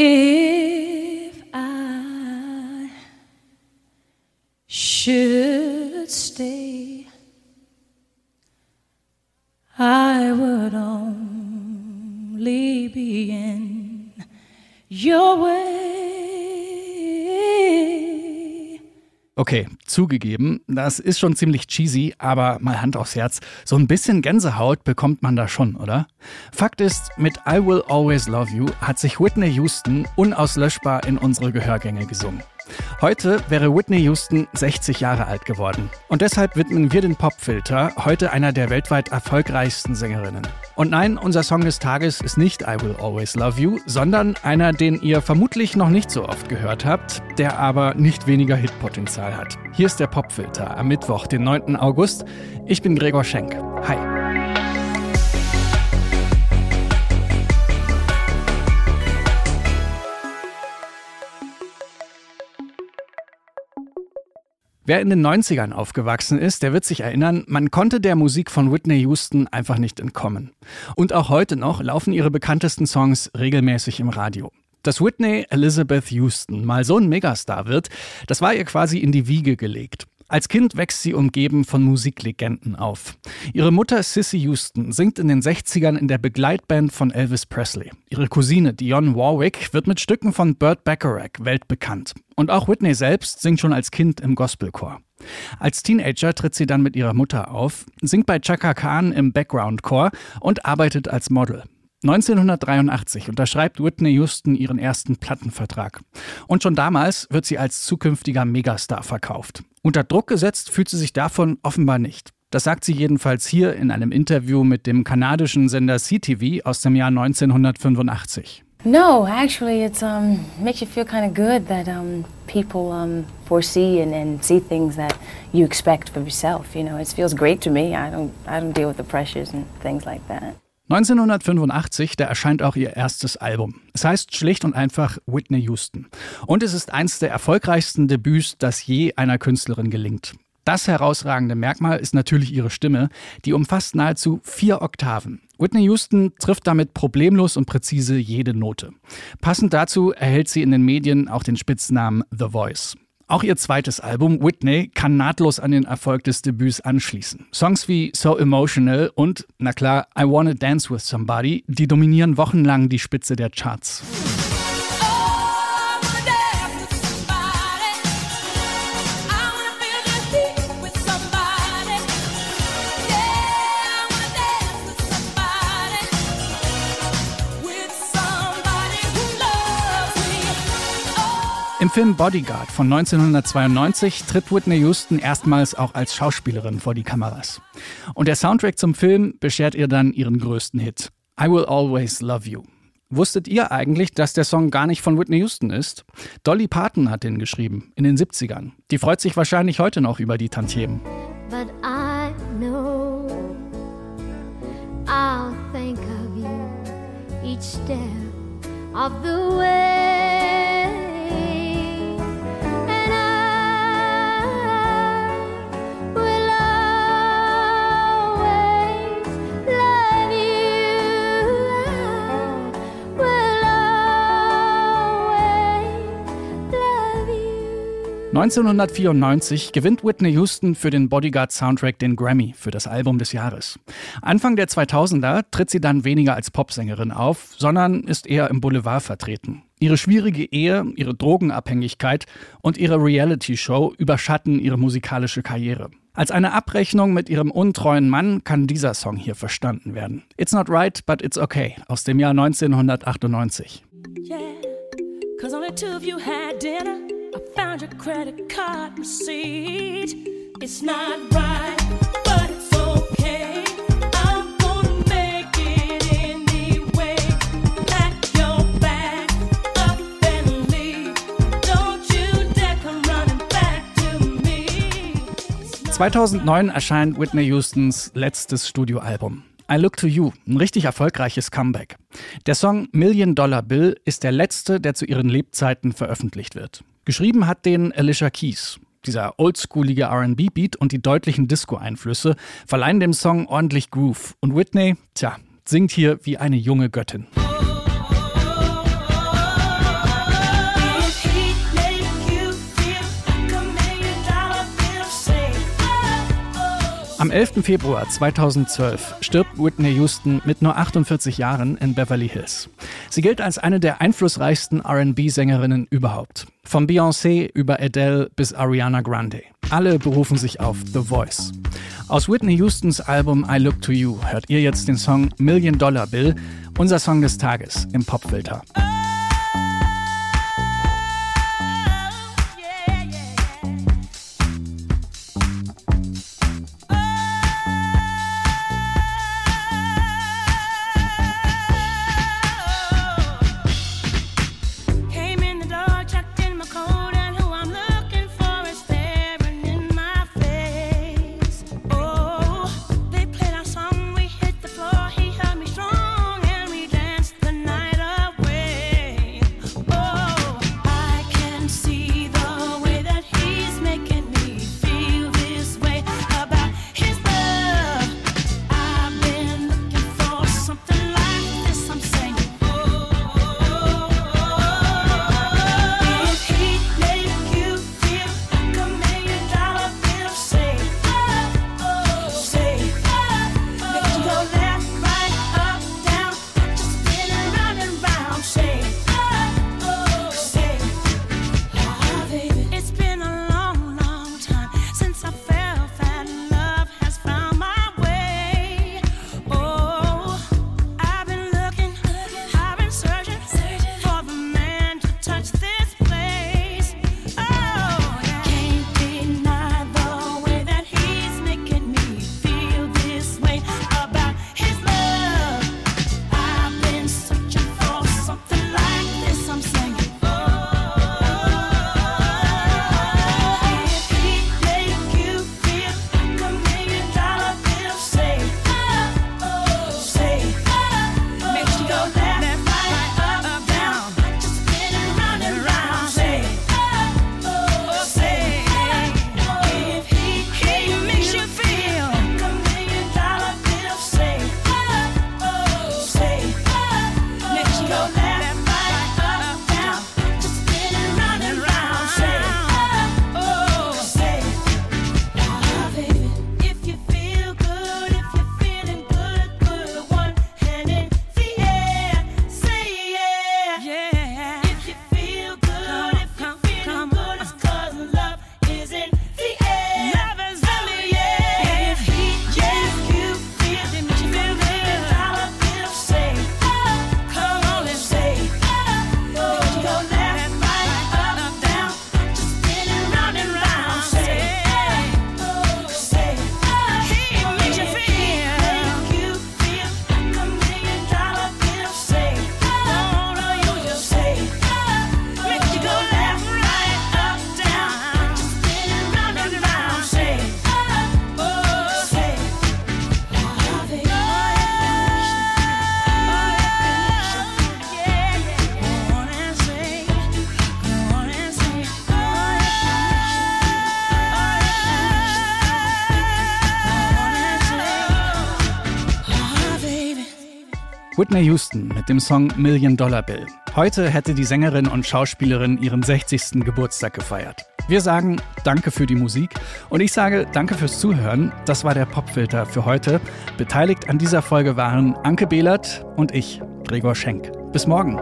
If I should stay, I would only be in your way. Okay, zugegeben, das ist schon ziemlich cheesy, aber mal Hand aufs Herz, so ein bisschen Gänsehaut bekommt man da schon, oder? Fakt ist, mit I Will Always Love You hat sich Whitney Houston unauslöschbar in unsere Gehörgänge gesungen. Heute wäre Whitney Houston 60 Jahre alt geworden. Und deshalb widmen wir den Popfilter heute einer der weltweit erfolgreichsten Sängerinnen. Und nein, unser Song des Tages ist nicht I Will Always Love You, sondern einer, den ihr vermutlich noch nicht so oft gehört habt, der aber nicht weniger Hitpotenzial hat. Hier ist der Popfilter am Mittwoch, den 9. August. Ich bin Gregor Schenk. Hi. Wer in den 90ern aufgewachsen ist, der wird sich erinnern, man konnte der Musik von Whitney Houston einfach nicht entkommen. Und auch heute noch laufen ihre bekanntesten Songs regelmäßig im Radio. Dass Whitney Elizabeth Houston mal so ein Megastar wird, das war ihr quasi in die Wiege gelegt. Als Kind wächst sie umgeben von Musiklegenden auf. Ihre Mutter Sissy Houston singt in den 60ern in der Begleitband von Elvis Presley. Ihre Cousine Dionne Warwick wird mit Stücken von Burt Bacharach weltbekannt. Und auch Whitney selbst singt schon als Kind im Gospelchor. Als Teenager tritt sie dann mit ihrer Mutter auf, singt bei Chaka Khan im Background-Chor und arbeitet als Model. 1983 unterschreibt Whitney Houston ihren ersten Plattenvertrag. Und schon damals wird sie als zukünftiger Megastar verkauft. Unter Druck gesetzt fühlt sie sich davon offenbar nicht. Das sagt sie jedenfalls hier in einem Interview mit dem kanadischen Sender CTV aus dem Jahr 1985. No, actually, it's um makes you feel kind of good that um people um foresee and, and see things that you expect for yourself. You know, it feels great to me. I don't I don't deal with the pressures and things like that. 1985, da erscheint auch ihr erstes Album. Es heißt schlicht und einfach Whitney Houston. Und es ist eins der erfolgreichsten Debüts, das je einer Künstlerin gelingt. Das herausragende Merkmal ist natürlich ihre Stimme, die umfasst nahezu vier Oktaven. Whitney Houston trifft damit problemlos und präzise jede Note. Passend dazu erhält sie in den Medien auch den Spitznamen The Voice. Auch ihr zweites Album Whitney kann nahtlos an den Erfolg des Debüts anschließen. Songs wie So Emotional und, na klar, I Wanna Dance with Somebody, die dominieren wochenlang die Spitze der Charts. 'Im Film Bodyguard von 1992 tritt Whitney Houston erstmals auch als Schauspielerin vor die Kameras. Und der Soundtrack zum Film beschert ihr dann ihren größten Hit, I Will Always Love You. Wusstet ihr eigentlich, dass der Song gar nicht von Whitney Houston ist? Dolly Parton hat den geschrieben, in den 70ern. Die freut sich wahrscheinlich heute noch über die Tantiemen. But I know I'll think of you each step of the way. 1994 gewinnt Whitney Houston für den Bodyguard Soundtrack den Grammy für das Album des Jahres. Anfang der 2000er tritt sie dann weniger als Popsängerin auf, sondern ist eher im Boulevard vertreten. Ihre schwierige Ehe, ihre Drogenabhängigkeit und ihre Reality-Show überschatten ihre musikalische Karriere. Als eine Abrechnung mit ihrem untreuen Mann kann dieser Song hier verstanden werden. It's not right, but it's okay aus dem Jahr 1998. Yeah, Your credit card receipt. It's not right, but it's okay. I'm gonna make it anyway. Pack your bag up and leave. Don't you dare come running back to me. 2009 erscheint Whitney Houstons letztes Studioalbum. I Look to You, ein richtig erfolgreiches Comeback. Der Song Million Dollar Bill ist der letzte, der zu ihren Lebzeiten veröffentlicht wird. Geschrieben hat den Alicia Keys. Dieser oldschoolige RB-Beat und die deutlichen Disco-Einflüsse verleihen dem Song ordentlich Groove. Und Whitney, tja, singt hier wie eine junge Göttin. Am 11. Februar 2012 stirbt Whitney Houston mit nur 48 Jahren in Beverly Hills. Sie gilt als eine der einflussreichsten RB-Sängerinnen überhaupt. Von Beyoncé über Adele bis Ariana Grande. Alle berufen sich auf The Voice. Aus Whitney Houstons Album I Look to You hört ihr jetzt den Song Million Dollar Bill, unser Song des Tages im Popfilter. Whitney Houston mit dem Song Million Dollar Bill. Heute hätte die Sängerin und Schauspielerin ihren 60. Geburtstag gefeiert. Wir sagen Danke für die Musik und ich sage Danke fürs Zuhören. Das war der Popfilter für heute. Beteiligt an dieser Folge waren Anke Behlert und ich, Gregor Schenk. Bis morgen.